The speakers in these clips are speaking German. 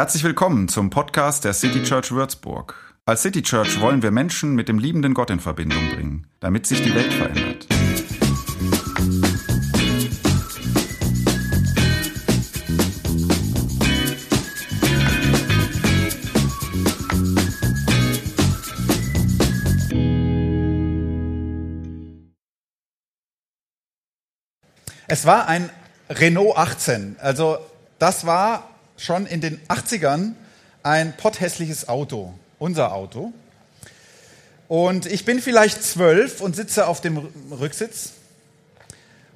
Herzlich willkommen zum Podcast der City Church Würzburg. Als City Church wollen wir Menschen mit dem liebenden Gott in Verbindung bringen, damit sich die Welt verändert. Es war ein Renault 18. Also das war schon in den 80ern ein potthässliches Auto, unser Auto. Und ich bin vielleicht zwölf und sitze auf dem Rücksitz.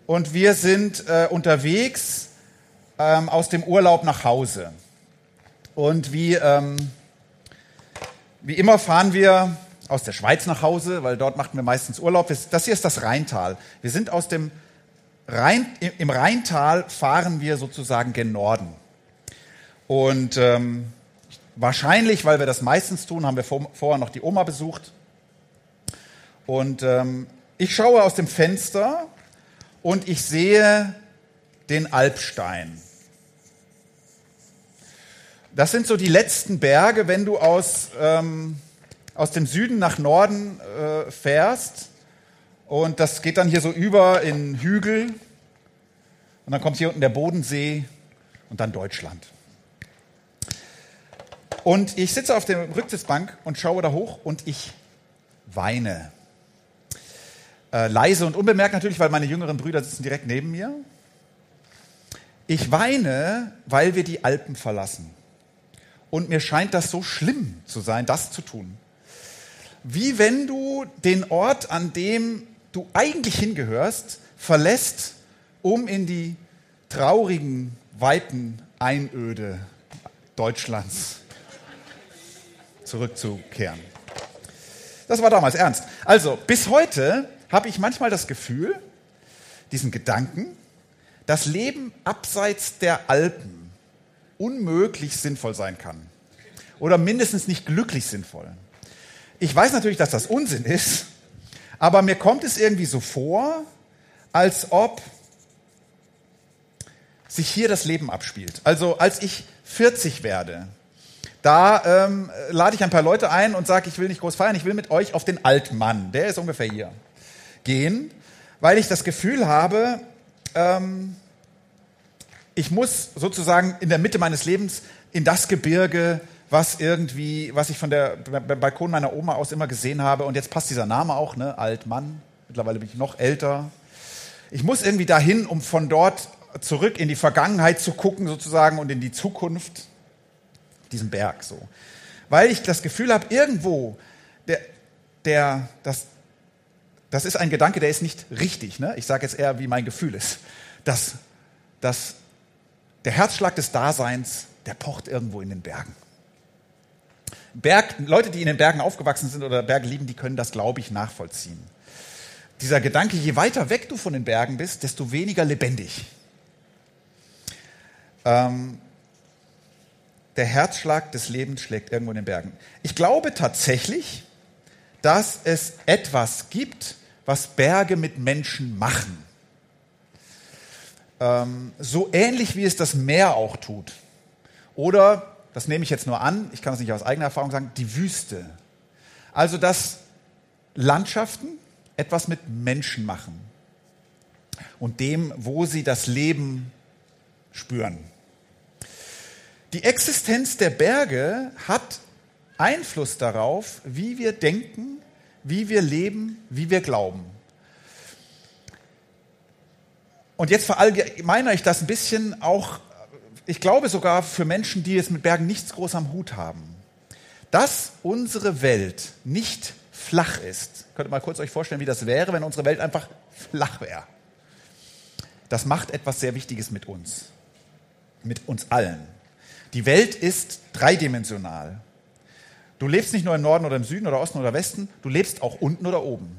Und wir sind äh, unterwegs ähm, aus dem Urlaub nach Hause. Und wie, ähm, wie immer fahren wir aus der Schweiz nach Hause, weil dort machten wir meistens Urlaub. Das hier ist das Rheintal. Wir sind aus dem Rhein, im Rheintal fahren wir sozusagen gen Norden. Und ähm, wahrscheinlich, weil wir das meistens tun, haben wir vor, vorher noch die Oma besucht. Und ähm, ich schaue aus dem Fenster und ich sehe den Alpstein. Das sind so die letzten Berge, wenn du aus, ähm, aus dem Süden nach Norden äh, fährst und das geht dann hier so über in Hügel. Und dann kommt hier unten der Bodensee und dann Deutschland. Und ich sitze auf der Rücksitzbank und schaue da hoch und ich weine. Äh, leise und unbemerkt natürlich, weil meine jüngeren Brüder sitzen direkt neben mir. Ich weine, weil wir die Alpen verlassen. Und mir scheint das so schlimm zu sein, das zu tun. Wie wenn du den Ort, an dem du eigentlich hingehörst, verlässt, um in die traurigen, weiten Einöde Deutschlands zurückzukehren. Das war damals ernst. Also, bis heute habe ich manchmal das Gefühl, diesen Gedanken, dass Leben abseits der Alpen unmöglich sinnvoll sein kann. Oder mindestens nicht glücklich sinnvoll. Ich weiß natürlich, dass das Unsinn ist, aber mir kommt es irgendwie so vor, als ob sich hier das Leben abspielt. Also als ich 40 werde, da ähm, lade ich ein paar Leute ein und sage, ich will nicht groß feiern, ich will mit euch auf den Altmann, der ist ungefähr hier, gehen, weil ich das Gefühl habe, ähm, ich muss sozusagen in der Mitte meines Lebens in das Gebirge was irgendwie, was ich von der Balkon meiner Oma aus immer gesehen habe. Und jetzt passt dieser Name auch, ne? Altmann. Mittlerweile bin ich noch älter. Ich muss irgendwie dahin, um von dort zurück in die Vergangenheit zu gucken, sozusagen, und in die Zukunft, diesen Berg so. Weil ich das Gefühl habe, irgendwo, der, der, das, das ist ein Gedanke, der ist nicht richtig. Ne? Ich sage jetzt eher, wie mein Gefühl ist. Dass, dass der Herzschlag des Daseins, der pocht irgendwo in den Bergen. Berg, Leute, die in den Bergen aufgewachsen sind oder Berge lieben, die können das, glaube ich, nachvollziehen. Dieser Gedanke, je weiter weg du von den Bergen bist, desto weniger lebendig. Ähm, der Herzschlag des Lebens schlägt irgendwo in den Bergen. Ich glaube tatsächlich, dass es etwas gibt, was Berge mit Menschen machen. Ähm, so ähnlich wie es das Meer auch tut. Oder das nehme ich jetzt nur an, ich kann es nicht aus eigener Erfahrung sagen, die Wüste. Also, dass Landschaften etwas mit Menschen machen und dem, wo sie das Leben spüren. Die Existenz der Berge hat Einfluss darauf, wie wir denken, wie wir leben, wie wir glauben. Und jetzt verallgemeiner ich das ein bisschen auch ich glaube sogar für Menschen, die es mit Bergen nichts groß am Hut haben, dass unsere Welt nicht flach ist. Könnt ihr mal kurz euch vorstellen, wie das wäre, wenn unsere Welt einfach flach wäre. Das macht etwas sehr Wichtiges mit uns, mit uns allen. Die Welt ist dreidimensional. Du lebst nicht nur im Norden oder im Süden oder Osten oder Westen, du lebst auch unten oder oben.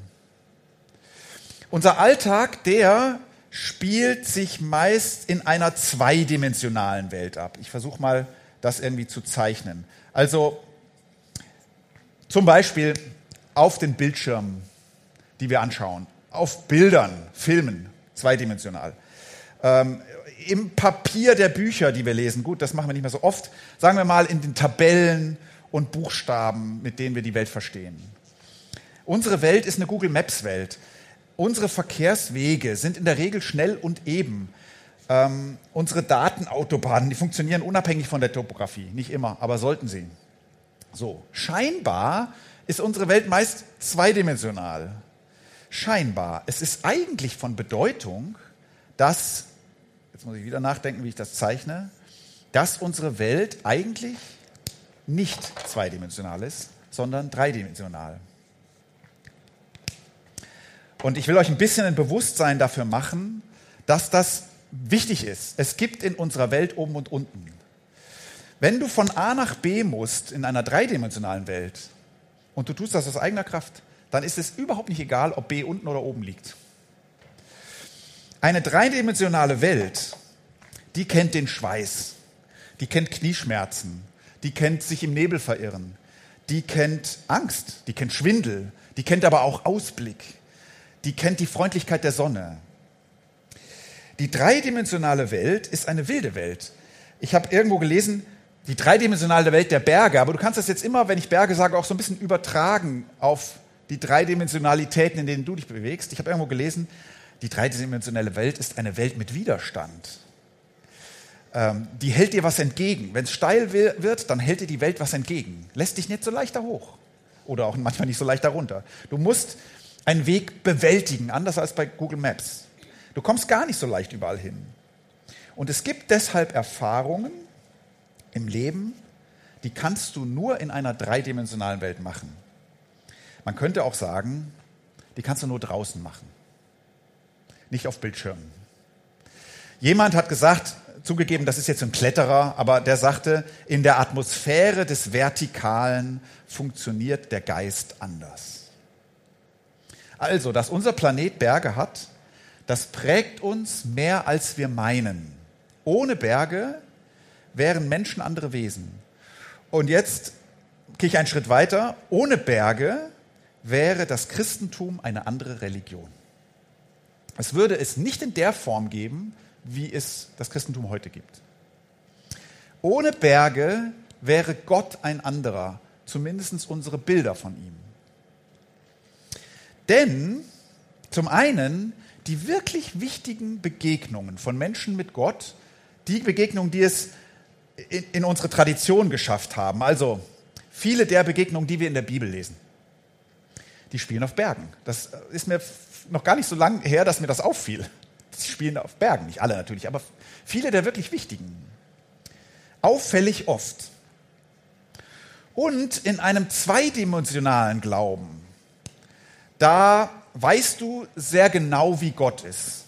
Unser Alltag, der spielt sich meist in einer zweidimensionalen Welt ab. Ich versuche mal, das irgendwie zu zeichnen. Also zum Beispiel auf den Bildschirmen, die wir anschauen, auf Bildern, Filmen, zweidimensional. Ähm, im Papier der Bücher, die wir lesen. Gut, das machen wir nicht mehr so oft. Sagen wir mal in den Tabellen und Buchstaben, mit denen wir die Welt verstehen. Unsere Welt ist eine Google Maps Welt. Unsere Verkehrswege sind in der Regel schnell und eben. Ähm, unsere Datenautobahnen, die funktionieren unabhängig von der Topografie. Nicht immer, aber sollten sie. So, scheinbar ist unsere Welt meist zweidimensional. Scheinbar. Es ist eigentlich von Bedeutung, dass, jetzt muss ich wieder nachdenken, wie ich das zeichne, dass unsere Welt eigentlich nicht zweidimensional ist, sondern dreidimensional. Und ich will euch ein bisschen ein Bewusstsein dafür machen, dass das wichtig ist. Es gibt in unserer Welt oben und unten. Wenn du von A nach B musst in einer dreidimensionalen Welt und du tust das aus eigener Kraft, dann ist es überhaupt nicht egal, ob B unten oder oben liegt. Eine dreidimensionale Welt, die kennt den Schweiß, die kennt Knieschmerzen, die kennt sich im Nebel verirren, die kennt Angst, die kennt Schwindel, die kennt aber auch Ausblick, die kennt die Freundlichkeit der Sonne. Die dreidimensionale Welt ist eine wilde Welt. Ich habe irgendwo gelesen, die dreidimensionale Welt der Berge, aber du kannst das jetzt immer, wenn ich Berge sage, auch so ein bisschen übertragen auf die Dreidimensionalitäten, in denen du dich bewegst. Ich habe irgendwo gelesen, die dreidimensionale Welt ist eine Welt mit Widerstand. Ähm, die hält dir was entgegen. Wenn es steil wird, dann hält dir die Welt was entgegen. Lässt dich nicht so leicht da hoch oder auch manchmal nicht so leicht darunter. Du musst einen Weg bewältigen, anders als bei Google Maps. Du kommst gar nicht so leicht überall hin. Und es gibt deshalb Erfahrungen im Leben, die kannst du nur in einer dreidimensionalen Welt machen. Man könnte auch sagen, die kannst du nur draußen machen, nicht auf Bildschirmen. Jemand hat gesagt, zugegeben, das ist jetzt ein Kletterer, aber der sagte, in der Atmosphäre des Vertikalen funktioniert der Geist anders. Also, dass unser Planet Berge hat, das prägt uns mehr als wir meinen. Ohne Berge wären Menschen andere Wesen. Und jetzt gehe ich einen Schritt weiter. Ohne Berge wäre das Christentum eine andere Religion. Es würde es nicht in der Form geben, wie es das Christentum heute gibt. Ohne Berge wäre Gott ein anderer, zumindest unsere Bilder von ihm. Denn zum einen die wirklich wichtigen Begegnungen von Menschen mit Gott, die Begegnungen, die es in, in unsere Tradition geschafft haben, also viele der Begegnungen, die wir in der Bibel lesen die spielen auf Bergen. Das ist mir noch gar nicht so lange her, dass mir das auffiel. Sie spielen auf Bergen, nicht alle natürlich, aber viele der wirklich wichtigen. Auffällig oft. Und in einem zweidimensionalen Glauben, da weißt du sehr genau, wie Gott ist.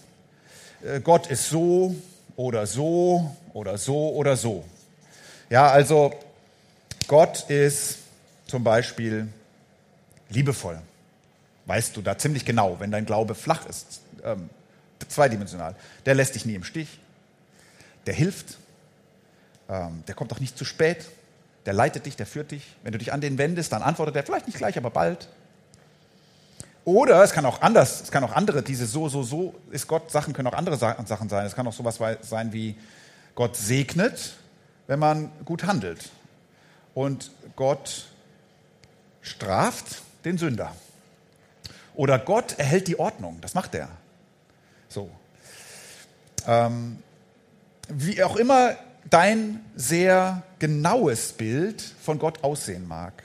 Äh, Gott ist so oder so oder so oder so. Ja, also Gott ist zum Beispiel liebevoll weißt du da ziemlich genau, wenn dein Glaube flach ist, ähm, zweidimensional. Der lässt dich nie im Stich, der hilft, ähm, der kommt auch nicht zu spät, der leitet dich, der führt dich. Wenn du dich an den wendest, dann antwortet er vielleicht nicht gleich, aber bald. Oder es kann auch anders, es kann auch andere, diese so, so, so ist Gott, Sachen können auch andere Sachen sein. Es kann auch sowas sein wie Gott segnet, wenn man gut handelt. Und Gott straft den Sünder. Oder Gott erhält die Ordnung. Das macht er. So. Ähm, wie auch immer dein sehr genaues Bild von Gott aussehen mag.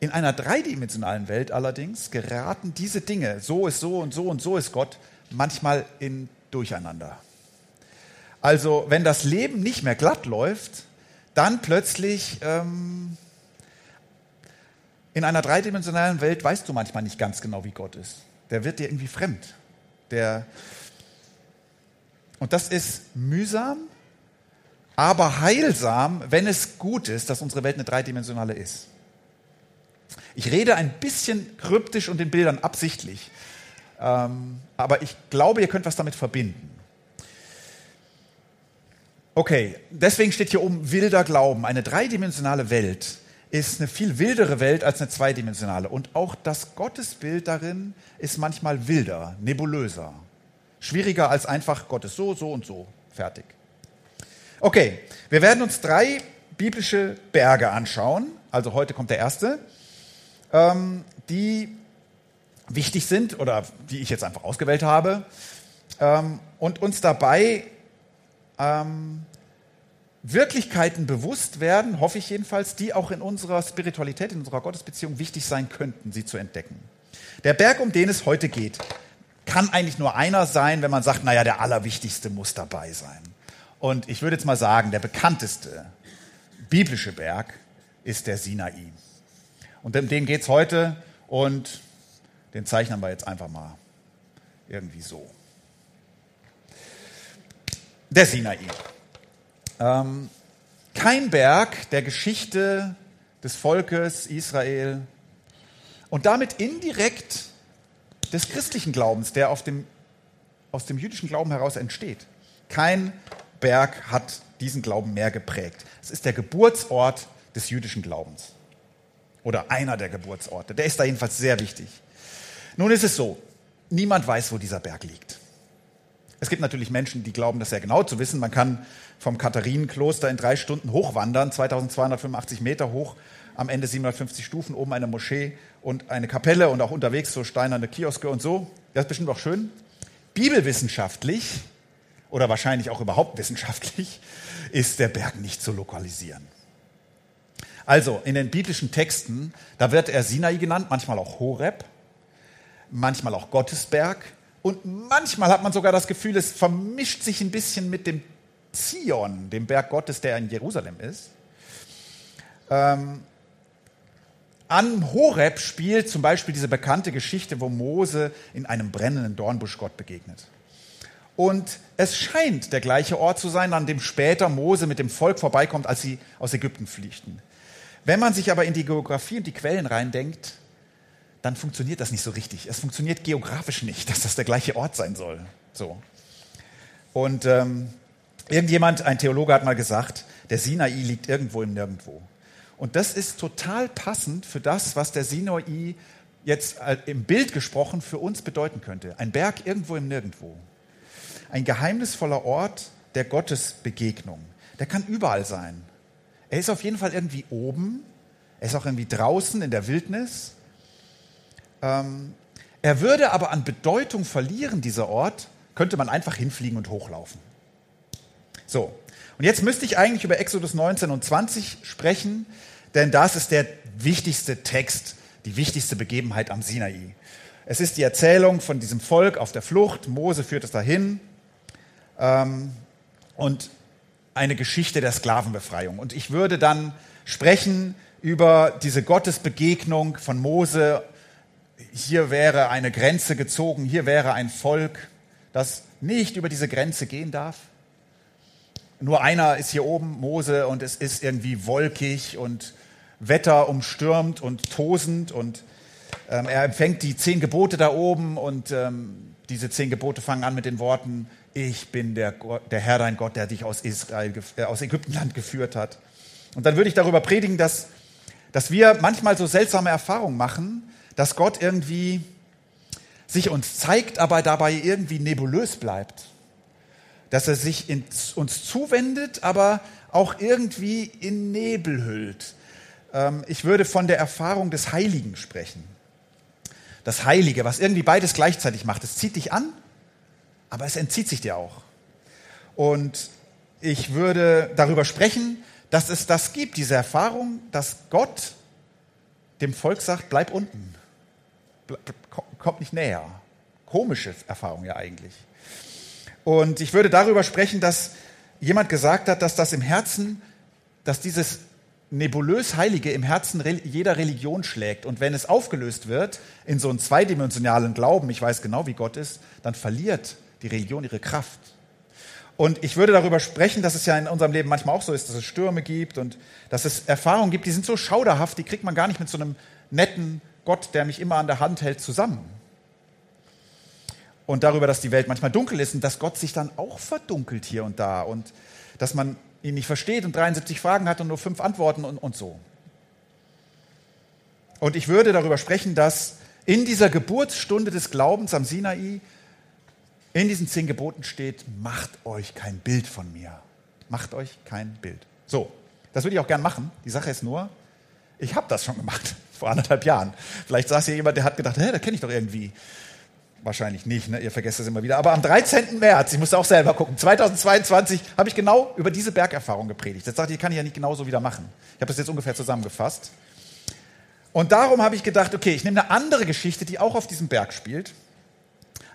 In einer dreidimensionalen Welt allerdings geraten diese Dinge, so ist so und so und so ist Gott, manchmal in Durcheinander. Also wenn das Leben nicht mehr glatt läuft, dann plötzlich ähm, in einer dreidimensionalen Welt weißt du manchmal nicht ganz genau, wie Gott ist. Der wird dir irgendwie fremd. Der und das ist mühsam, aber heilsam, wenn es gut ist, dass unsere Welt eine dreidimensionale ist. Ich rede ein bisschen kryptisch und in Bildern absichtlich, ähm, aber ich glaube, ihr könnt was damit verbinden. Okay, deswegen steht hier oben wilder Glauben, eine dreidimensionale Welt ist eine viel wildere Welt als eine zweidimensionale. Und auch das Gottesbild darin ist manchmal wilder, nebulöser. Schwieriger als einfach Gott ist so, so und so. Fertig. Okay, wir werden uns drei biblische Berge anschauen. Also heute kommt der erste, ähm, die wichtig sind oder die ich jetzt einfach ausgewählt habe ähm, und uns dabei ähm, Wirklichkeiten bewusst werden, hoffe ich jedenfalls, die auch in unserer Spiritualität, in unserer Gottesbeziehung wichtig sein könnten, sie zu entdecken. Der Berg, um den es heute geht, kann eigentlich nur einer sein, wenn man sagt, naja, der Allerwichtigste muss dabei sein. Und ich würde jetzt mal sagen, der bekannteste biblische Berg ist der Sinai. Und um den geht es heute und den zeichnen wir jetzt einfach mal irgendwie so. Der Sinai. Ähm, kein Berg der Geschichte des Volkes Israel und damit indirekt des christlichen Glaubens, der dem, aus dem jüdischen Glauben heraus entsteht. Kein Berg hat diesen Glauben mehr geprägt. Es ist der Geburtsort des jüdischen Glaubens. Oder einer der Geburtsorte. Der ist da jedenfalls sehr wichtig. Nun ist es so, niemand weiß, wo dieser Berg liegt. Es gibt natürlich Menschen, die glauben, das sehr genau zu wissen. Man kann vom Katharinenkloster in drei Stunden hochwandern, 2285 Meter hoch, am Ende 750 Stufen, oben eine Moschee und eine Kapelle und auch unterwegs so steinerne Kioske und so. Das ist bestimmt auch schön. Bibelwissenschaftlich oder wahrscheinlich auch überhaupt wissenschaftlich ist der Berg nicht zu lokalisieren. Also in den biblischen Texten, da wird er Sinai genannt, manchmal auch Horeb, manchmal auch Gottesberg, und manchmal hat man sogar das Gefühl, es vermischt sich ein bisschen mit dem Zion, dem Berg Gottes, der in Jerusalem ist. Ähm, an Horeb spielt zum Beispiel diese bekannte Geschichte, wo Mose in einem brennenden Dornbusch Gott begegnet. Und es scheint der gleiche Ort zu sein, an dem später Mose mit dem Volk vorbeikommt, als sie aus Ägypten flüchten. Wenn man sich aber in die Geografie und die Quellen reindenkt, dann funktioniert das nicht so richtig. Es funktioniert geografisch nicht, dass das der gleiche Ort sein soll. So. Und ähm, irgendjemand, ein Theologe hat mal gesagt, der Sinai liegt irgendwo im Nirgendwo. Und das ist total passend für das, was der Sinai jetzt äh, im Bild gesprochen für uns bedeuten könnte. Ein Berg irgendwo im Nirgendwo. Ein geheimnisvoller Ort der Gottesbegegnung. Der kann überall sein. Er ist auf jeden Fall irgendwie oben. Er ist auch irgendwie draußen in der Wildnis. Ähm, er würde aber an Bedeutung verlieren, dieser Ort, könnte man einfach hinfliegen und hochlaufen. So, und jetzt müsste ich eigentlich über Exodus 19 und 20 sprechen, denn das ist der wichtigste Text, die wichtigste Begebenheit am Sinai. Es ist die Erzählung von diesem Volk auf der Flucht. Mose führt es dahin. Ähm, und eine Geschichte der Sklavenbefreiung. Und ich würde dann sprechen über diese Gottesbegegnung von Mose hier wäre eine Grenze gezogen, hier wäre ein Volk, das nicht über diese Grenze gehen darf. Nur einer ist hier oben, Mose, und es ist irgendwie wolkig und Wetter umstürmt und tosend und ähm, er empfängt die zehn Gebote da oben und ähm, diese zehn Gebote fangen an mit den Worten, ich bin der, Gott, der Herr dein Gott, der dich aus, Israel, äh, aus Ägyptenland geführt hat. Und dann würde ich darüber predigen, dass, dass wir manchmal so seltsame Erfahrungen machen, dass Gott irgendwie sich uns zeigt, aber dabei irgendwie nebulös bleibt. Dass er sich uns zuwendet, aber auch irgendwie in Nebel hüllt. Ähm, ich würde von der Erfahrung des Heiligen sprechen. Das Heilige, was irgendwie beides gleichzeitig macht. Es zieht dich an, aber es entzieht sich dir auch. Und ich würde darüber sprechen, dass es das gibt, diese Erfahrung, dass Gott dem Volk sagt, bleib unten kommt nicht näher. Komische Erfahrung ja eigentlich. Und ich würde darüber sprechen, dass jemand gesagt hat, dass das im Herzen, dass dieses nebulös Heilige im Herzen jeder Religion schlägt. Und wenn es aufgelöst wird in so einen zweidimensionalen Glauben, ich weiß genau, wie Gott ist, dann verliert die Religion ihre Kraft. Und ich würde darüber sprechen, dass es ja in unserem Leben manchmal auch so ist, dass es Stürme gibt und dass es Erfahrungen gibt, die sind so schauderhaft, die kriegt man gar nicht mit so einem netten Gott, der mich immer an der Hand hält, zusammen. Und darüber, dass die Welt manchmal dunkel ist und dass Gott sich dann auch verdunkelt hier und da und dass man ihn nicht versteht und 73 Fragen hat und nur fünf Antworten und, und so. Und ich würde darüber sprechen, dass in dieser Geburtsstunde des Glaubens am Sinai In diesen zehn Geboten steht, macht euch kein Bild von mir. Macht euch kein Bild. So, das würde ich auch gern machen. Die Sache ist nur, ich habe das schon gemacht, vor anderthalb Jahren. Vielleicht saß hier jemand, der hat gedacht, hä, das kenne ich doch irgendwie. Wahrscheinlich nicht, ne? ihr vergesst das immer wieder. Aber am 13. März, ich musste auch selber gucken, 2022 habe ich genau über diese Bergerfahrung gepredigt. Jetzt dachte ich, kann ich ja nicht genauso wieder machen. Ich habe das jetzt ungefähr zusammengefasst. Und darum habe ich gedacht, okay, ich nehme eine andere Geschichte, die auch auf diesem Berg spielt,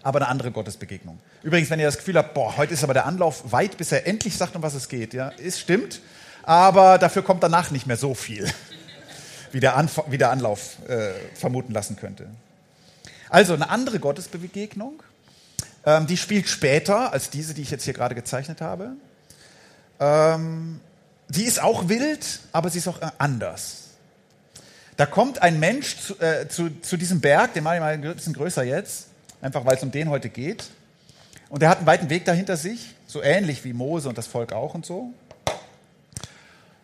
aber eine andere Gottesbegegnung. Übrigens, wenn ihr das Gefühl habt, boah, heute ist aber der Anlauf weit, bis er endlich sagt, um was es geht, ja, ist stimmt, aber dafür kommt danach nicht mehr so viel, wie der, Anf wie der Anlauf äh, vermuten lassen könnte. Also eine andere Gottesbegegnung, ähm, die spielt später als diese, die ich jetzt hier gerade gezeichnet habe. Ähm, die ist auch wild, aber sie ist auch äh, anders. Da kommt ein Mensch zu, äh, zu, zu diesem Berg, den mache ich mal ein bisschen größer jetzt, einfach weil es um den heute geht. Und er hat einen weiten Weg dahinter sich, so ähnlich wie Mose und das Volk auch und so.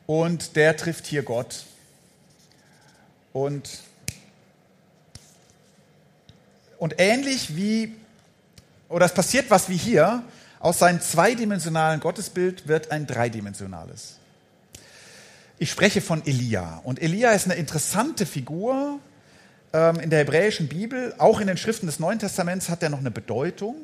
Und der trifft hier Gott. Und und ähnlich wie, oder es passiert was wie hier, aus seinem zweidimensionalen Gottesbild wird ein dreidimensionales. Ich spreche von Elia. Und Elia ist eine interessante Figur ähm, in der hebräischen Bibel. Auch in den Schriften des Neuen Testaments hat er noch eine Bedeutung.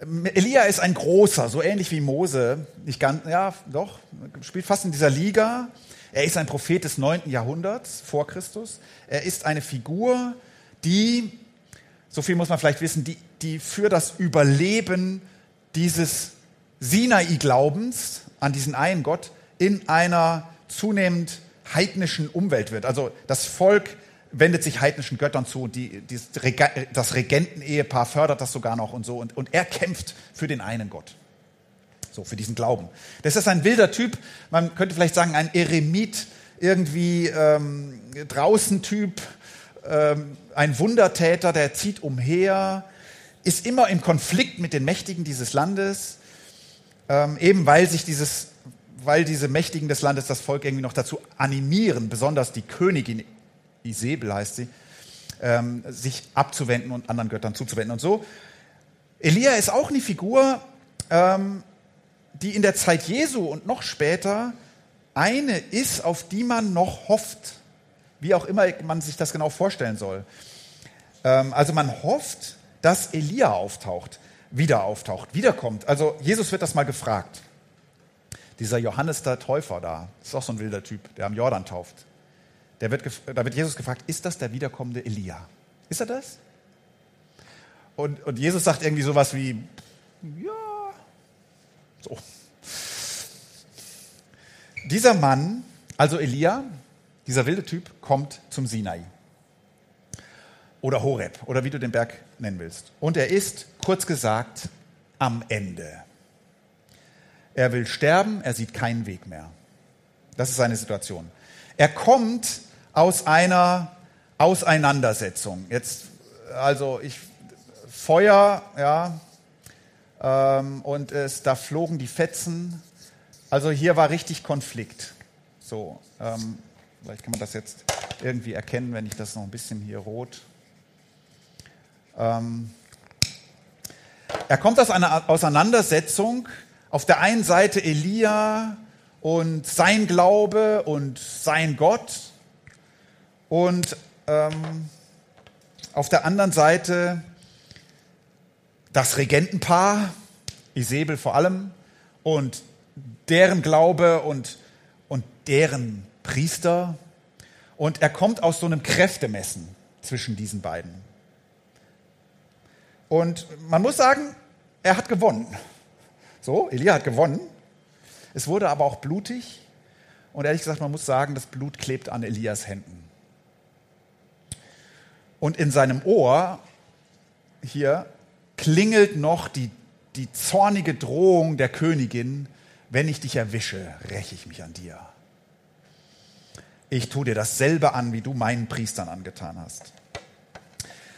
Ähm, Elia ist ein großer, so ähnlich wie Mose. Nicht ganz, ja, doch, spielt fast in dieser Liga. Er ist ein Prophet des 9. Jahrhunderts vor Christus. Er ist eine Figur, die so viel muss man vielleicht wissen, die, die für das Überleben dieses Sinai-Glaubens an diesen einen Gott in einer zunehmend heidnischen Umwelt wird. Also das Volk wendet sich heidnischen Göttern zu die, die, das Regentenehepaar fördert das sogar noch und so. Und, und er kämpft für den einen Gott. So, für diesen Glauben. Das ist ein wilder Typ, man könnte vielleicht sagen, ein Eremit, irgendwie ähm, draußen Typ, ähm, ein Wundertäter, der zieht umher, ist immer im Konflikt mit den Mächtigen dieses Landes, ähm, eben weil sich dieses, weil diese Mächtigen des Landes das Volk irgendwie noch dazu animieren, besonders die Königin Isabel heißt sie, ähm, sich abzuwenden und anderen Göttern zuzuwenden und so. Elia ist auch eine Figur, ähm, die in der Zeit Jesu und noch später eine ist, auf die man noch hofft wie auch immer man sich das genau vorstellen soll. Ähm, also man hofft, dass Elia auftaucht, wieder auftaucht, wiederkommt. Also Jesus wird das mal gefragt. Dieser Johannes der Täufer da, ist auch so ein wilder Typ, der am Jordan tauft. Der wird, da wird Jesus gefragt, ist das der wiederkommende Elia? Ist er das? Und, und Jesus sagt irgendwie sowas wie, ja, so. Dieser Mann, also Elia, dieser wilde Typ kommt zum Sinai. Oder Horeb, oder wie du den Berg nennen willst. Und er ist, kurz gesagt, am Ende. Er will sterben, er sieht keinen Weg mehr. Das ist seine Situation. Er kommt aus einer Auseinandersetzung. Jetzt, also ich, Feuer, ja, ähm, und es, da flogen die Fetzen. Also hier war richtig Konflikt. So, ähm, Vielleicht kann man das jetzt irgendwie erkennen, wenn ich das noch ein bisschen hier rot. Ähm er kommt aus einer Auseinandersetzung. Auf der einen Seite Elia und sein Glaube und sein Gott. Und ähm, auf der anderen Seite das Regentenpaar, Isabel vor allem, und deren Glaube und, und deren Priester und er kommt aus so einem Kräftemessen zwischen diesen beiden. Und man muss sagen, er hat gewonnen. So, Elia hat gewonnen. Es wurde aber auch blutig. Und ehrlich gesagt, man muss sagen, das Blut klebt an Elias Händen. Und in seinem Ohr hier klingelt noch die, die zornige Drohung der Königin, wenn ich dich erwische, räche ich mich an dir ich tue dir dasselbe an, wie du meinen Priestern angetan hast.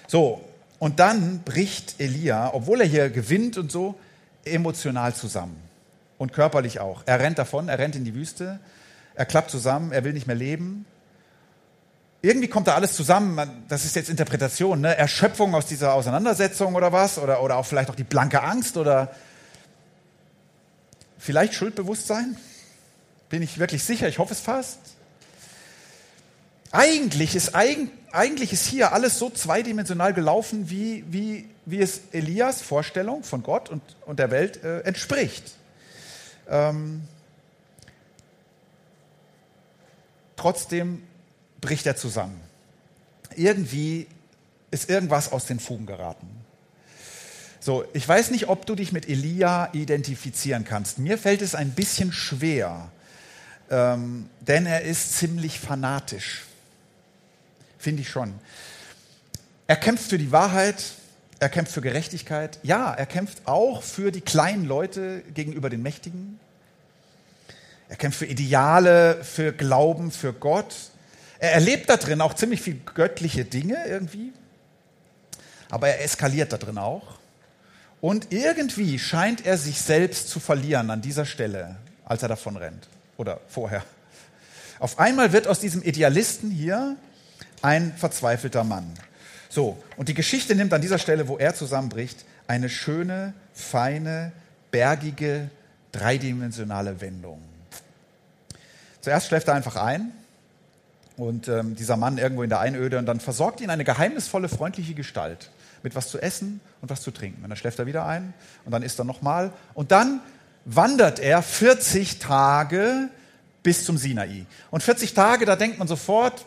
So, und dann bricht Elia, obwohl er hier gewinnt und so, emotional zusammen. Und körperlich auch. Er rennt davon, er rennt in die Wüste, er klappt zusammen, er will nicht mehr leben. Irgendwie kommt da alles zusammen. Das ist jetzt Interpretation, ne? Erschöpfung aus dieser Auseinandersetzung oder was? Oder, oder auch vielleicht auch die blanke Angst oder vielleicht Schuldbewusstsein? Bin ich wirklich sicher? Ich hoffe es fast. Eigentlich ist, eigentlich ist hier alles so zweidimensional gelaufen, wie, wie, wie es Elias Vorstellung von Gott und, und der Welt äh, entspricht. Ähm, trotzdem bricht er zusammen. Irgendwie ist irgendwas aus den Fugen geraten. So, ich weiß nicht, ob du dich mit Elia identifizieren kannst. Mir fällt es ein bisschen schwer, ähm, denn er ist ziemlich fanatisch finde ich schon. Er kämpft für die Wahrheit, er kämpft für Gerechtigkeit. Ja, er kämpft auch für die kleinen Leute gegenüber den Mächtigen. Er kämpft für Ideale, für Glauben, für Gott. Er erlebt da drin auch ziemlich viel göttliche Dinge irgendwie. Aber er eskaliert da drin auch. Und irgendwie scheint er sich selbst zu verlieren an dieser Stelle, als er davon rennt. Oder vorher. Auf einmal wird aus diesem Idealisten hier ein verzweifelter Mann. So, und die Geschichte nimmt an dieser Stelle, wo er zusammenbricht, eine schöne, feine, bergige, dreidimensionale Wendung. Zuerst schläft er einfach ein und ähm, dieser Mann irgendwo in der Einöde und dann versorgt ihn eine geheimnisvolle, freundliche Gestalt mit was zu essen und was zu trinken. Und dann schläft er wieder ein und dann isst er nochmal und dann wandert er 40 Tage bis zum Sinai. Und 40 Tage, da denkt man sofort,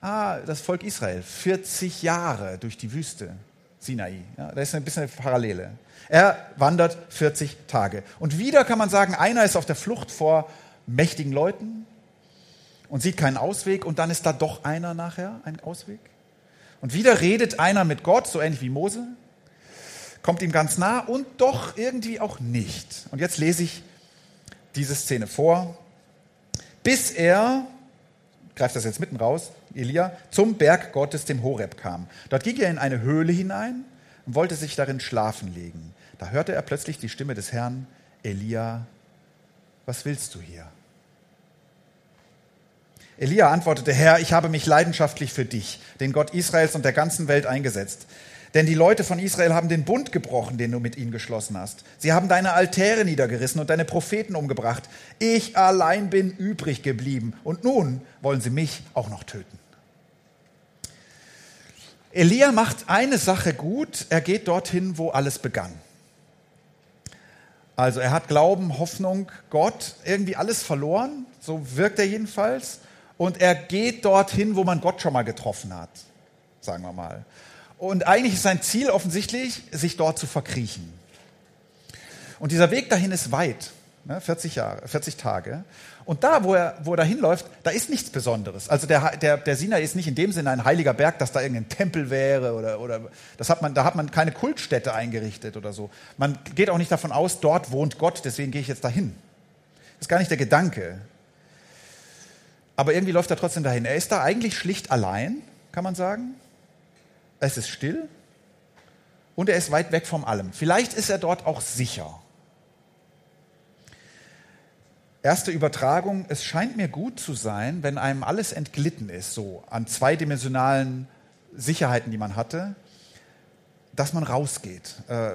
ah, das Volk Israel, 40 Jahre durch die Wüste, Sinai. Ja, da ist ein bisschen eine Parallele. Er wandert 40 Tage. Und wieder kann man sagen, einer ist auf der Flucht vor mächtigen Leuten und sieht keinen Ausweg und dann ist da doch einer nachher, ein Ausweg. Und wieder redet einer mit Gott, so ähnlich wie Mose, kommt ihm ganz nah und doch irgendwie auch nicht. Und jetzt lese ich diese Szene vor, bis er, greift das jetzt mitten raus, Elia, zum Berg Gottes, dem Horeb, kam. Dort ging er in eine Höhle hinein und wollte sich darin schlafen legen. Da hörte er plötzlich die Stimme des Herrn, Elia, was willst du hier? Elia antwortete, Herr, ich habe mich leidenschaftlich für dich, den Gott Israels und der ganzen Welt eingesetzt. Denn die Leute von Israel haben den Bund gebrochen, den du mit ihnen geschlossen hast. Sie haben deine Altäre niedergerissen und deine Propheten umgebracht. Ich allein bin übrig geblieben und nun wollen sie mich auch noch töten. Elia macht eine Sache gut, er geht dorthin, wo alles begann. Also er hat Glauben, Hoffnung, Gott, irgendwie alles verloren, so wirkt er jedenfalls. Und er geht dorthin, wo man Gott schon mal getroffen hat, sagen wir mal. Und eigentlich ist sein Ziel offensichtlich, sich dort zu verkriechen. Und dieser Weg dahin ist weit, 40 ne, Jahre, 40 Tage. Und da, wo er, wo er dahin läuft, da ist nichts Besonderes. Also der, der, der Sinai ist nicht in dem Sinne ein heiliger Berg, dass da irgendein Tempel wäre oder, oder das hat man, da hat man keine Kultstätte eingerichtet oder so. Man geht auch nicht davon aus, dort wohnt Gott, deswegen gehe ich jetzt dahin. Das ist gar nicht der Gedanke. Aber irgendwie läuft er trotzdem dahin. Er ist da eigentlich schlicht allein, kann man sagen. Es ist still und er ist weit weg von allem. Vielleicht ist er dort auch sicher. Erste Übertragung, es scheint mir gut zu sein, wenn einem alles entglitten ist, so an zweidimensionalen Sicherheiten, die man hatte, dass man rausgeht. Äh,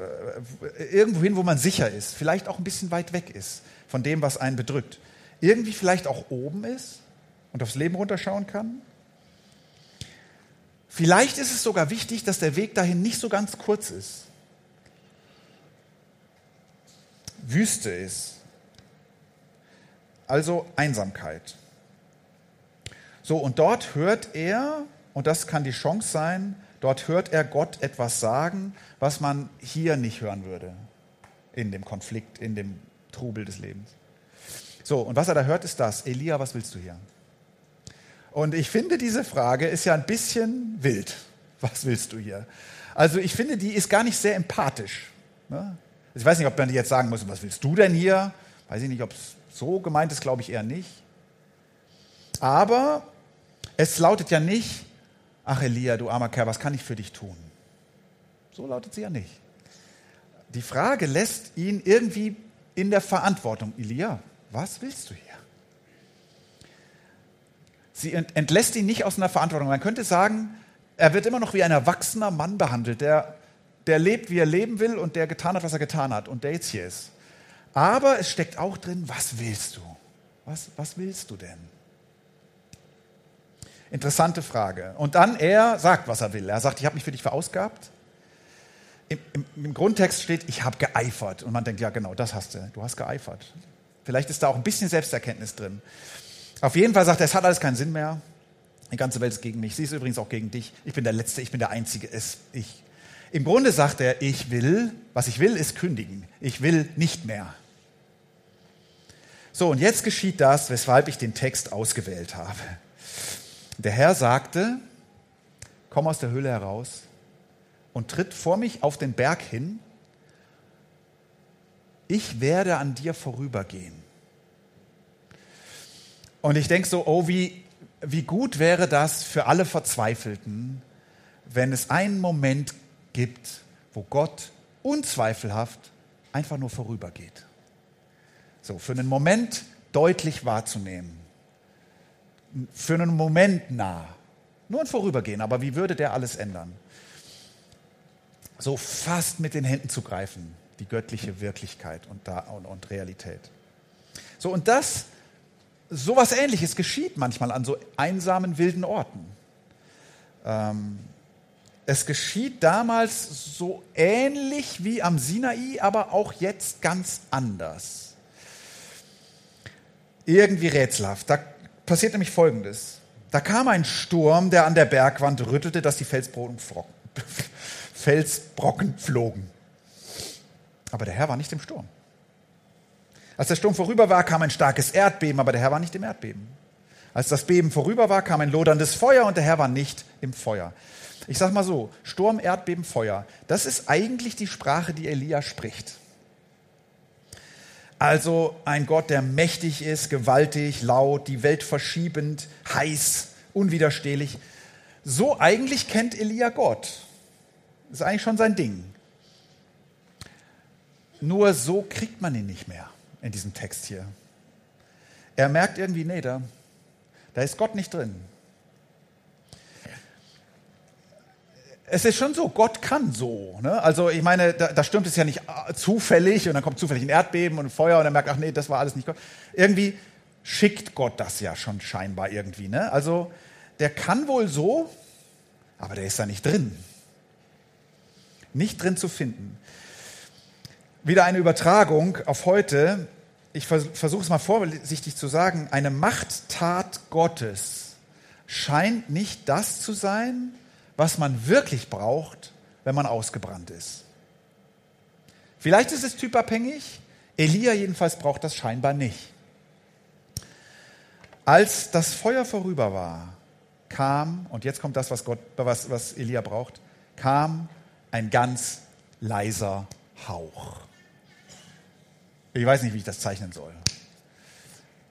irgendwo hin, wo man sicher ist, vielleicht auch ein bisschen weit weg ist von dem, was einen bedrückt. Irgendwie vielleicht auch oben ist und aufs Leben runterschauen kann. Vielleicht ist es sogar wichtig, dass der Weg dahin nicht so ganz kurz ist. Wüste ist, also Einsamkeit. So, und dort hört er, und das kann die Chance sein, dort hört er Gott etwas sagen, was man hier nicht hören würde, in dem Konflikt, in dem Trubel des Lebens. So, und was er da hört, ist das, Elia, was willst du hier? Und ich finde, diese Frage ist ja ein bisschen wild. Was willst du hier? Also ich finde, die ist gar nicht sehr empathisch. Ne? Ich weiß nicht, ob man jetzt sagen muss, was willst du denn hier? Weiß ich nicht, ob es so gemeint ist glaube ich eher nicht. Aber es lautet ja nicht, ach Elia, du armer Kerl, was kann ich für dich tun? So lautet sie ja nicht. Die Frage lässt ihn irgendwie in der Verantwortung. Elia, was willst du hier? Sie entlässt ihn nicht aus einer Verantwortung. Man könnte sagen, er wird immer noch wie ein erwachsener Mann behandelt, der, der lebt, wie er leben will und der getan hat, was er getan hat und der jetzt hier ist. Aber es steckt auch drin, was willst du? Was, was willst du denn? Interessante Frage. Und dann er sagt, was er will. Er sagt, ich habe mich für dich verausgabt. Im, im, Im, Grundtext steht, ich habe geeifert. Und man denkt, ja genau, das hast du. Du hast geeifert. Vielleicht ist da auch ein bisschen Selbsterkenntnis drin. Auf jeden Fall sagt er, es hat alles keinen Sinn mehr. Die ganze Welt ist gegen mich. Sie ist übrigens auch gegen dich. Ich bin der Letzte, ich bin der Einzige. Es, ich. Im Grunde sagt er, ich will, was ich will, ist kündigen. Ich will nicht mehr. So, und jetzt geschieht das, weshalb ich den Text ausgewählt habe. Der Herr sagte, komm aus der Höhle heraus und tritt vor mich auf den Berg hin. Ich werde an dir vorübergehen. Und ich denke so, oh, wie, wie gut wäre das für alle Verzweifelten, wenn es einen Moment gibt, wo Gott unzweifelhaft einfach nur vorübergeht. So, für einen Moment deutlich wahrzunehmen für einen Moment nah. Nur ein Vorübergehen, aber wie würde der alles ändern? So fast mit den Händen zu greifen, die göttliche Wirklichkeit und, da, und, und Realität. So, und das, so was ähnliches geschieht manchmal an so einsamen, wilden Orten. Ähm, es geschieht damals so ähnlich wie am Sinai, aber auch jetzt ganz anders. Irgendwie rätselhaft. Da passiert nämlich Folgendes. Da kam ein Sturm, der an der Bergwand rüttelte, dass die Felsbrocken, Felsbrocken flogen. Aber der Herr war nicht im Sturm. Als der Sturm vorüber war, kam ein starkes Erdbeben, aber der Herr war nicht im Erdbeben. Als das Beben vorüber war, kam ein loderndes Feuer und der Herr war nicht im Feuer. Ich sage mal so, Sturm, Erdbeben, Feuer, das ist eigentlich die Sprache, die Elia spricht. Also ein Gott, der mächtig ist, gewaltig, laut, die Welt verschiebend, heiß, unwiderstehlich. So eigentlich kennt Elia Gott. Das ist eigentlich schon sein Ding. Nur so kriegt man ihn nicht mehr in diesem Text hier. Er merkt irgendwie, nee, da, da ist Gott nicht drin. es ist schon so, Gott kann so. Ne? Also ich meine, da, da stürmt es ja nicht zufällig und dann kommt zufällig ein Erdbeben und ein Feuer und er merkt, ach nee, das war alles nicht Gott. Irgendwie schickt Gott das ja schon scheinbar irgendwie. Ne? Also der kann wohl so, aber der ist da nicht drin. Nicht drin zu finden. Wieder eine Übertragung auf heute. Ich versuche es mal vorsichtig zu sagen. Eine Machttat Gottes scheint nicht das zu sein, was man wirklich braucht, wenn man ausgebrannt ist. Vielleicht ist es typabhängig, Elia jedenfalls braucht das scheinbar nicht. Als das Feuer vorüber war, kam, und jetzt kommt das, was, Gott, was, was Elia braucht, kam ein ganz leiser Hauch. Ich weiß nicht, wie ich das zeichnen soll.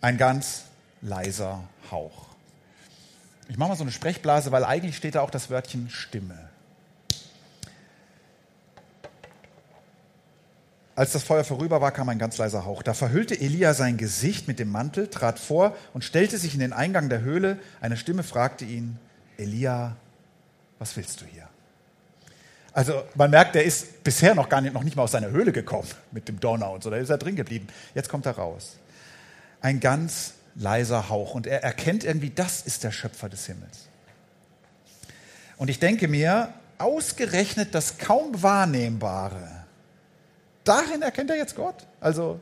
Ein ganz leiser Hauch. Ich mache mal so eine Sprechblase, weil eigentlich steht da auch das Wörtchen Stimme. Als das Feuer vorüber war, kam ein ganz leiser Hauch. Da verhüllte Elia sein Gesicht mit dem Mantel, trat vor und stellte sich in den Eingang der Höhle. Eine Stimme fragte ihn, Elia, was willst du hier? Also man merkt, er ist bisher noch gar nicht, noch nicht mal aus seiner Höhle gekommen mit dem Donner und so. Da ist er drin geblieben. Jetzt kommt er raus. Ein ganz leiser Hauch. Und er erkennt irgendwie, das ist der Schöpfer des Himmels. Und ich denke mir, ausgerechnet das kaum Wahrnehmbare, darin erkennt er jetzt Gott. Also,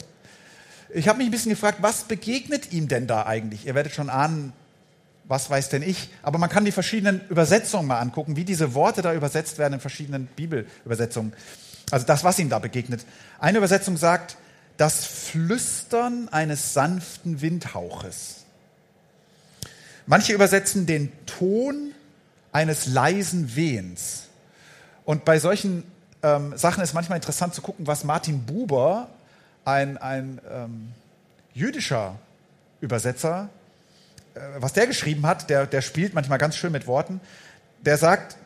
ich habe mich ein bisschen gefragt, was begegnet ihm denn da eigentlich? Ihr werdet schon ahnen, was weiß denn ich? Aber man kann die verschiedenen Übersetzungen mal angucken, wie diese Worte da übersetzt werden in verschiedenen Bibelübersetzungen. Also das, was ihm da begegnet. Eine Übersetzung sagt, das Flüstern eines sanften Windhauches. Manche übersetzen den Ton eines leisen Wehens. Und bei solchen ähm, Sachen ist manchmal interessant zu gucken, was Martin Buber, ein, ein ähm, jüdischer Übersetzer, was der geschrieben hat, der, der spielt manchmal ganz schön mit Worten. Der sagt,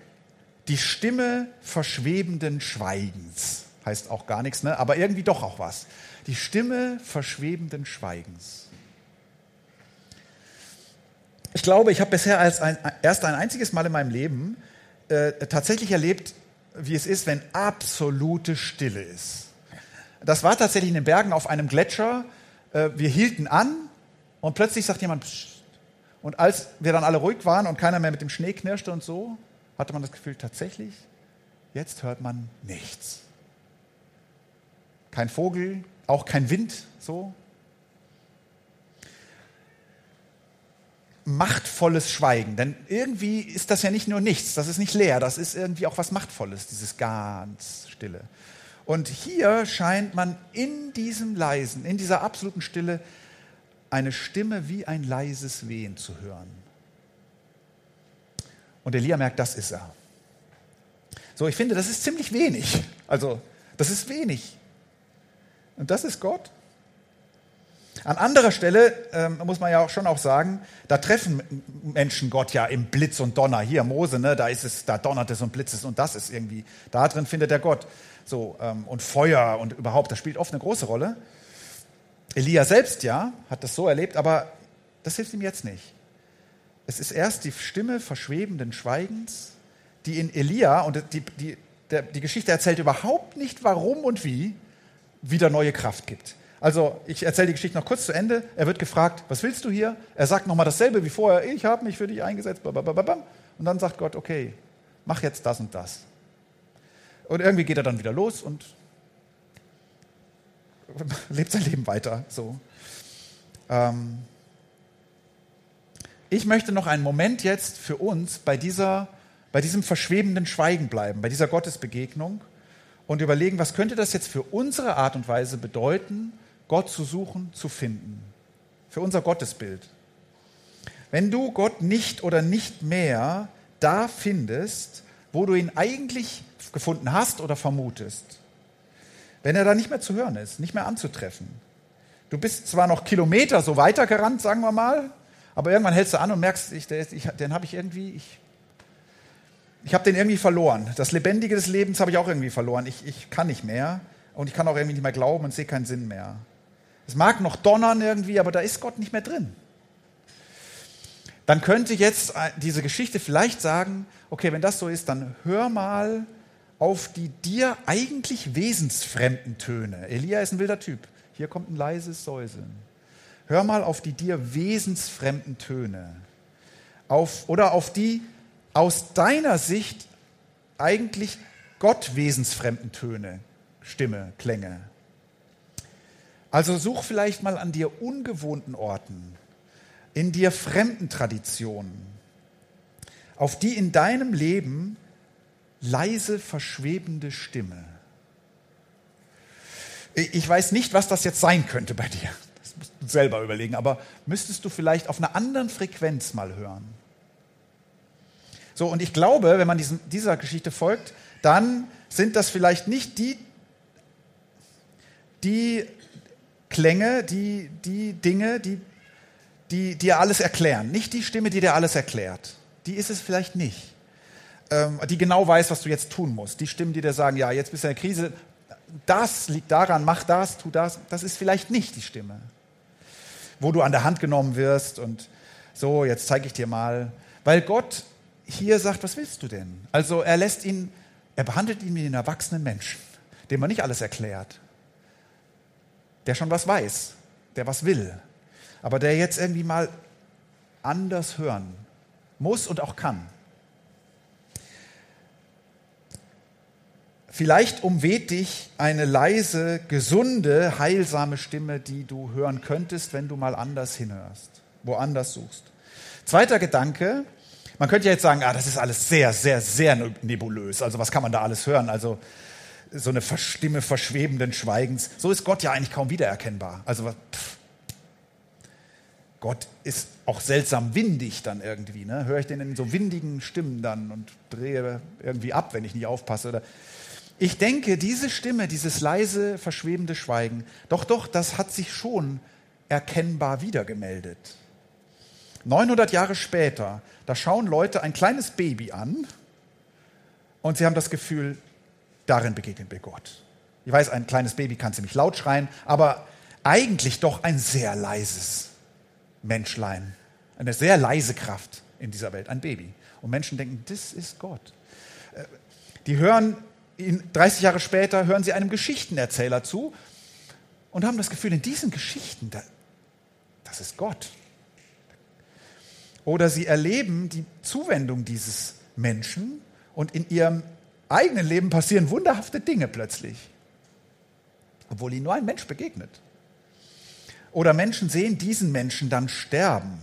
die Stimme verschwebenden Schweigens. Heißt auch gar nichts, ne? aber irgendwie doch auch was die Stimme verschwebenden Schweigens. ich glaube, ich habe bisher ein, erst ein einziges Mal in meinem Leben äh, tatsächlich erlebt, wie es ist, wenn absolute Stille ist. Das war tatsächlich in den Bergen auf einem Gletscher. Äh, wir hielten an und plötzlich sagt jemand, Psst. Und als wir dann alle ruhig waren und keiner mehr mit dem Schnee knirschte und so, hatte man das Gefühl, tatsächlich, jetzt hört man nichts. Kein Vogel, auch kein Wind, so. machtvolles Schweigen. Denn irgendwie ist das ja nicht nur nichts, das ist nicht leer, das ist irgendwie auch was Machtvolles, dieses ganz Stille. Und hier scheint man in diesem leisen, in dieser absoluten Stille eine Stimme wie ein leises Wehen zu hören. Und Elia merkt, das ist er. So, ich finde, das ist ziemlich wenig. Also, das ist wenig. Und das ist Gott. An anderer Stelle ähm, muss man ja auch schon auch sagen, da treffen Menschen Gott ja im Blitz und Donner. Hier Mose, ne, da ist es, da donnert es und blitzt es und das ist irgendwie, da drin findet er Gott. So ähm, und Feuer und überhaupt, das spielt oft eine große Rolle. Elia selbst ja hat das so erlebt, aber das hilft ihm jetzt nicht. Es ist erst die Stimme verschwebenden Schweigens, die in Elia und die, die, der, die Geschichte erzählt überhaupt nicht, warum und wie wieder neue Kraft gibt. Also ich erzähle die Geschichte noch kurz zu Ende. Er wird gefragt, was willst du hier? Er sagt nochmal dasselbe wie vorher, ich habe mich für dich eingesetzt. Und dann sagt Gott, okay, mach jetzt das und das. Und irgendwie geht er dann wieder los und lebt sein Leben weiter. So. Ähm ich möchte noch einen Moment jetzt für uns bei, dieser, bei diesem verschwebenden Schweigen bleiben, bei dieser Gottesbegegnung und überlegen, was könnte das jetzt für unsere Art und Weise bedeuten, Gott zu suchen, zu finden. Für unser Gottesbild. Wenn du Gott nicht oder nicht mehr da findest, wo du ihn eigentlich gefunden hast oder vermutest, wenn er da nicht mehr zu hören ist, nicht mehr anzutreffen. Du bist zwar noch Kilometer so weitergerannt, sagen wir mal, aber irgendwann hältst du an und merkst, ich, ich, den habe ich irgendwie, ich, ich habe den irgendwie verloren. Das Lebendige des Lebens habe ich auch irgendwie verloren. Ich, ich kann nicht mehr und ich kann auch irgendwie nicht mehr glauben und sehe keinen Sinn mehr. Es mag noch donnern irgendwie, aber da ist Gott nicht mehr drin. Dann könnte jetzt diese Geschichte vielleicht sagen, okay, wenn das so ist, dann hör mal auf die dir eigentlich wesensfremden Töne. Elia ist ein wilder Typ. Hier kommt ein leises Säuseln. Hör mal auf die dir wesensfremden Töne. Auf, oder auf die aus deiner Sicht eigentlich Gott wesensfremden Töne, Stimme, Klänge. Also such vielleicht mal an dir ungewohnten Orten, in dir fremden Traditionen, auf die in deinem Leben leise verschwebende Stimme. Ich weiß nicht, was das jetzt sein könnte bei dir. Das musst du selber überlegen. Aber müsstest du vielleicht auf einer anderen Frequenz mal hören? So, und ich glaube, wenn man diesen, dieser Geschichte folgt, dann sind das vielleicht nicht die, die Klänge, die, die Dinge, die, die dir alles erklären. Nicht die Stimme, die dir alles erklärt. Die ist es vielleicht nicht. Ähm, die genau weiß, was du jetzt tun musst. Die Stimmen, die dir sagen, ja, jetzt bist du in der Krise, das liegt daran, mach das, tu das. Das ist vielleicht nicht die Stimme. Wo du an der Hand genommen wirst und so, jetzt zeige ich dir mal. Weil Gott hier sagt, was willst du denn? Also er lässt ihn, er behandelt ihn wie einen erwachsenen Menschen, dem man nicht alles erklärt der schon was weiß, der was will, aber der jetzt irgendwie mal anders hören muss und auch kann. Vielleicht umweht dich eine leise, gesunde, heilsame Stimme, die du hören könntest, wenn du mal anders hinhörst, woanders suchst. Zweiter Gedanke, man könnte ja jetzt sagen, ah, das ist alles sehr, sehr, sehr nebulös. Also was kann man da alles hören? Also so eine Stimme verschwebenden Schweigens. So ist Gott ja eigentlich kaum wiedererkennbar. Also pff. Gott ist auch seltsam windig dann irgendwie. Ne? Höre ich den in so windigen Stimmen dann und drehe irgendwie ab, wenn ich nicht aufpasse. Oder ich denke, diese Stimme, dieses leise, verschwebende Schweigen, doch, doch, das hat sich schon erkennbar wiedergemeldet. 900 Jahre später, da schauen Leute ein kleines Baby an und sie haben das Gefühl, Darin begegnen wir Gott. Ich weiß, ein kleines Baby kann ziemlich laut schreien, aber eigentlich doch ein sehr leises Menschlein Eine sehr leise Kraft in dieser Welt, ein Baby. Und Menschen denken, das ist Gott. Äh, die hören, 30 Jahre später hören sie einem Geschichtenerzähler zu und haben das Gefühl, in diesen Geschichten, das ist Gott. Oder sie erleben die Zuwendung dieses Menschen und in ihrem eigenen Leben passieren wunderhafte Dinge plötzlich, obwohl ihnen nur ein Mensch begegnet. Oder Menschen sehen diesen Menschen dann sterben.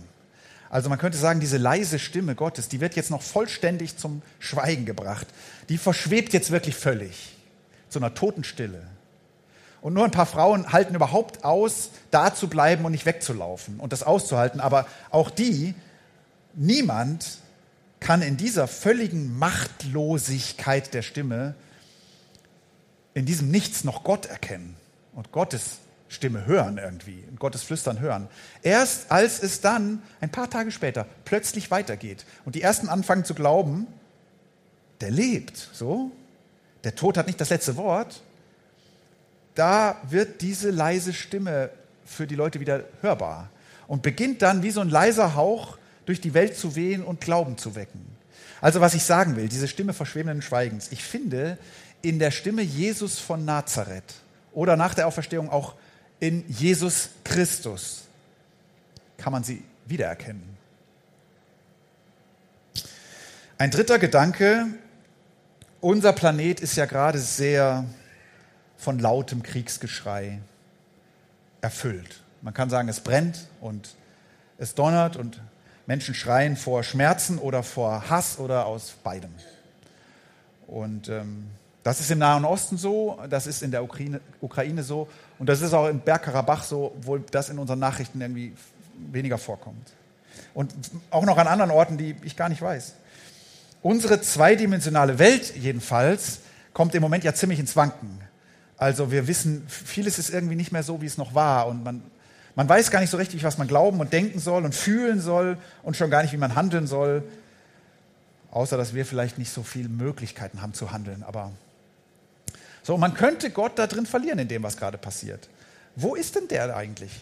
Also man könnte sagen, diese leise Stimme Gottes, die wird jetzt noch vollständig zum Schweigen gebracht. Die verschwebt jetzt wirklich völlig zu einer Totenstille. Und nur ein paar Frauen halten überhaupt aus, da zu bleiben und nicht wegzulaufen und das auszuhalten. Aber auch die, niemand kann in dieser völligen Machtlosigkeit der Stimme, in diesem Nichts noch Gott erkennen und Gottes Stimme hören irgendwie, Gottes Flüstern hören. Erst als es dann ein paar Tage später plötzlich weitergeht und die ersten anfangen zu glauben, der lebt, so, der Tod hat nicht das letzte Wort, da wird diese leise Stimme für die Leute wieder hörbar und beginnt dann wie so ein leiser Hauch durch die Welt zu wehen und Glauben zu wecken. Also was ich sagen will, diese Stimme verschwebenden Schweigens, ich finde in der Stimme Jesus von Nazareth oder nach der Auferstehung auch in Jesus Christus kann man sie wiedererkennen. Ein dritter Gedanke, unser Planet ist ja gerade sehr von lautem Kriegsgeschrei erfüllt. Man kann sagen, es brennt und es donnert und Menschen schreien vor Schmerzen oder vor Hass oder aus beidem. Und ähm, das ist im Nahen Osten so, das ist in der Ukraine, Ukraine so und das ist auch in Bergkarabach so, obwohl das in unseren Nachrichten irgendwie weniger vorkommt. Und auch noch an anderen Orten, die ich gar nicht weiß. Unsere zweidimensionale Welt jedenfalls kommt im Moment ja ziemlich ins Wanken. Also wir wissen, vieles ist irgendwie nicht mehr so, wie es noch war und man man weiß gar nicht so richtig, was man glauben und denken soll und fühlen soll und schon gar nicht, wie man handeln soll, außer dass wir vielleicht nicht so viele Möglichkeiten haben zu handeln. Aber so, man könnte Gott da drin verlieren in dem, was gerade passiert. Wo ist denn der eigentlich?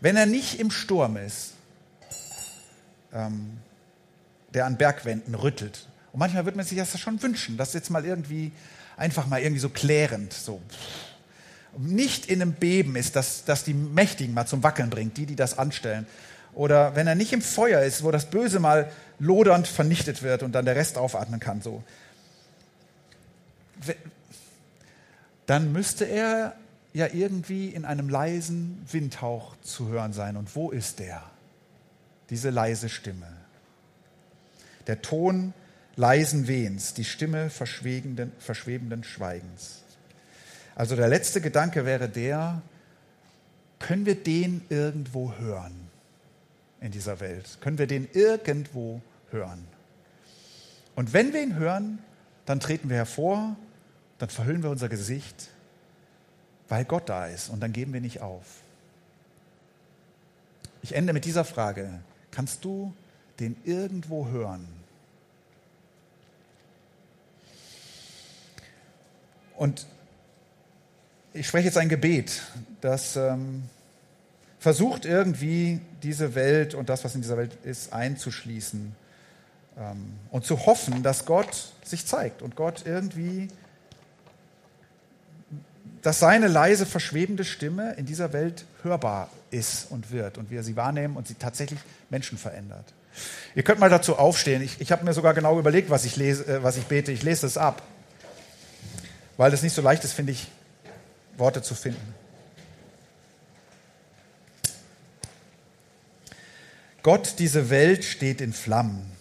Wenn er nicht im Sturm ist, ähm, der an Bergwänden rüttelt. Und manchmal würde man sich das schon wünschen, dass jetzt mal irgendwie einfach mal irgendwie so klärend, so nicht in einem Beben ist, dass, dass die Mächtigen mal zum Wackeln bringt, die, die das anstellen. Oder wenn er nicht im Feuer ist, wo das Böse mal lodernd vernichtet wird und dann der Rest aufatmen kann, so. Dann müsste er ja irgendwie in einem leisen Windhauch zu hören sein. Und wo ist der? Diese leise Stimme. Der Ton leisen Wehens, die Stimme verschwebenden, verschwebenden Schweigens. Also der letzte Gedanke wäre der, können wir den irgendwo hören in dieser Welt? Können wir den irgendwo hören? Und wenn wir ihn hören, dann treten wir hervor, dann verhüllen wir unser Gesicht, weil Gott da ist und dann geben wir nicht auf. Ich ende mit dieser Frage. Kannst du den irgendwo hören? Und ich spreche jetzt ein Gebet, das ähm, versucht irgendwie diese Welt und das, was in dieser Welt ist, einzuschließen und zu hoffen, dass Gott sich zeigt und Gott irgendwie, dass seine leise, verschwebende Stimme in dieser Welt hörbar ist und wird und wir sie wahrnehmen und sie tatsächlich Menschen verändert. Ihr könnt mal dazu aufstehen. Ich, ich habe mir sogar genau überlegt, was ich, lese, äh, was ich bete. Ich lese es ab, weil es nicht so leicht ist, finde ich, Worte zu finden. Gott, diese Welt steht in Flammen.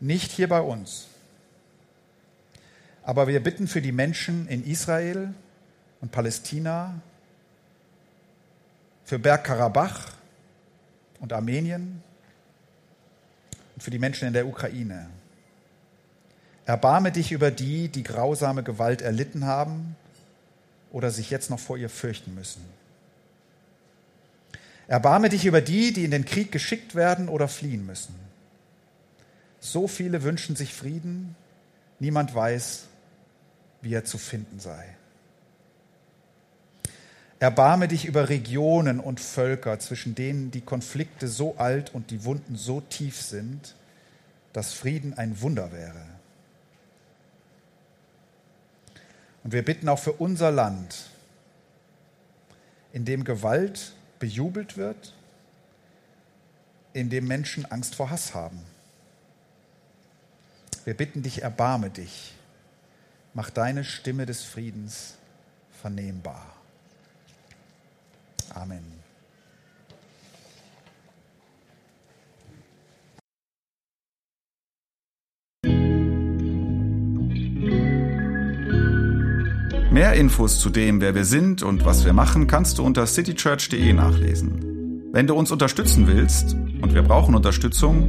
Nicht hier bei uns. Aber wir bitten für die Menschen in Israel und Palästina, für Bergkarabach und Armenien und für die Menschen in der Ukraine. Erbarme dich über die, die grausame Gewalt erlitten haben oder sich jetzt noch vor ihr fürchten müssen. Erbarme dich über die, die in den Krieg geschickt werden oder fliehen müssen. So viele wünschen sich Frieden, niemand weiß, wie er zu finden sei. Erbarme dich über Regionen und Völker, zwischen denen die Konflikte so alt und die Wunden so tief sind, dass Frieden ein Wunder wäre. Und wir bitten auch für unser Land, in dem Gewalt bejubelt wird, in dem Menschen Angst vor Hass haben. Wir bitten dich, erbarme dich, mach deine Stimme des Friedens vernehmbar. Amen. Mehr Infos zu dem, wer wir sind und was wir machen, kannst du unter citychurch.de nachlesen. Wenn du uns unterstützen willst, und wir brauchen Unterstützung,